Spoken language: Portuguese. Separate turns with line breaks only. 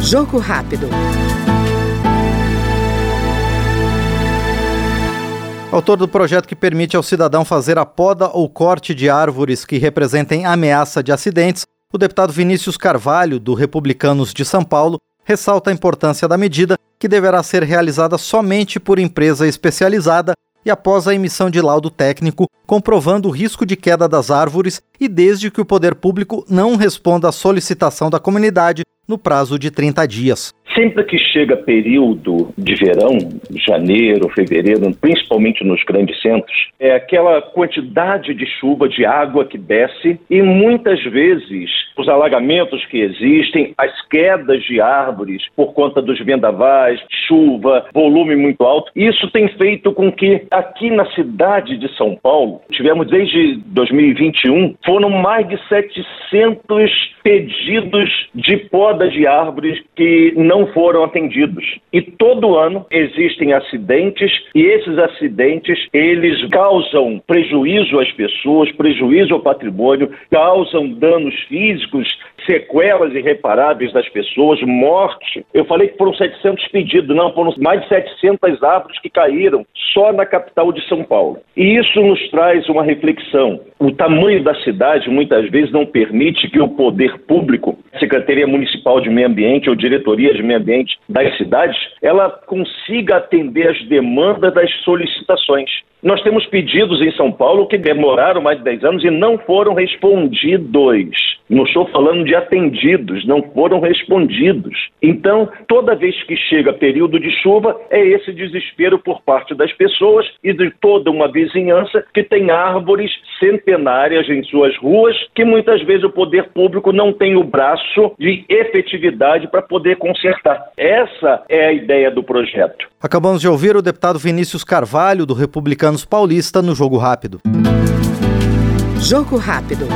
Jogo rápido.
Autor do projeto que permite ao cidadão fazer a poda ou corte de árvores que representem ameaça de acidentes, o deputado Vinícius Carvalho, do Republicanos de São Paulo, ressalta a importância da medida, que deverá ser realizada somente por empresa especializada e após a emissão de laudo técnico comprovando o risco de queda das árvores e desde que o poder público não responda à solicitação da comunidade no prazo de 30 dias.
Sempre que chega período de verão, janeiro, fevereiro, principalmente nos grandes centros, é aquela quantidade de chuva, de água que desce e muitas vezes os alagamentos que existem, as quedas de árvores por conta dos vendavais, chuva, volume muito alto, isso tem feito com que aqui na cidade de São Paulo, tivemos desde 2021, foram mais de 700 pedidos de poda de árvores que não foram atendidos. E todo ano existem acidentes e esses acidentes eles causam prejuízo às pessoas, prejuízo ao patrimônio, causam danos físicos, sequelas irreparáveis das pessoas, morte. Eu falei que foram 700 pedidos, não, foram mais de 700 árvores que caíram só na capital de São Paulo. E isso nos traz uma reflexão. O tamanho da cidade muitas vezes não permite que o poder público, Secretaria Municipal de Meio Ambiente ou Diretoria de Meio Ambiente das cidades, ela consiga atender as demandas das solicitações. Nós temos pedidos em São Paulo que demoraram mais de 10 anos e não foram respondidos. Não estou falando de atendidos, não foram respondidos. Então, toda vez que chega período de chuva, é esse desespero por parte das pessoas e de toda uma vizinhança que tem árvores centenárias em suas ruas que muitas vezes o poder público não tem o braço de efetividade para poder consertar. Essa é a ideia do projeto.
Acabamos de ouvir o deputado Vinícius Carvalho, do Republicano Paulista no Jogo Rápido.
Jogo Rápido.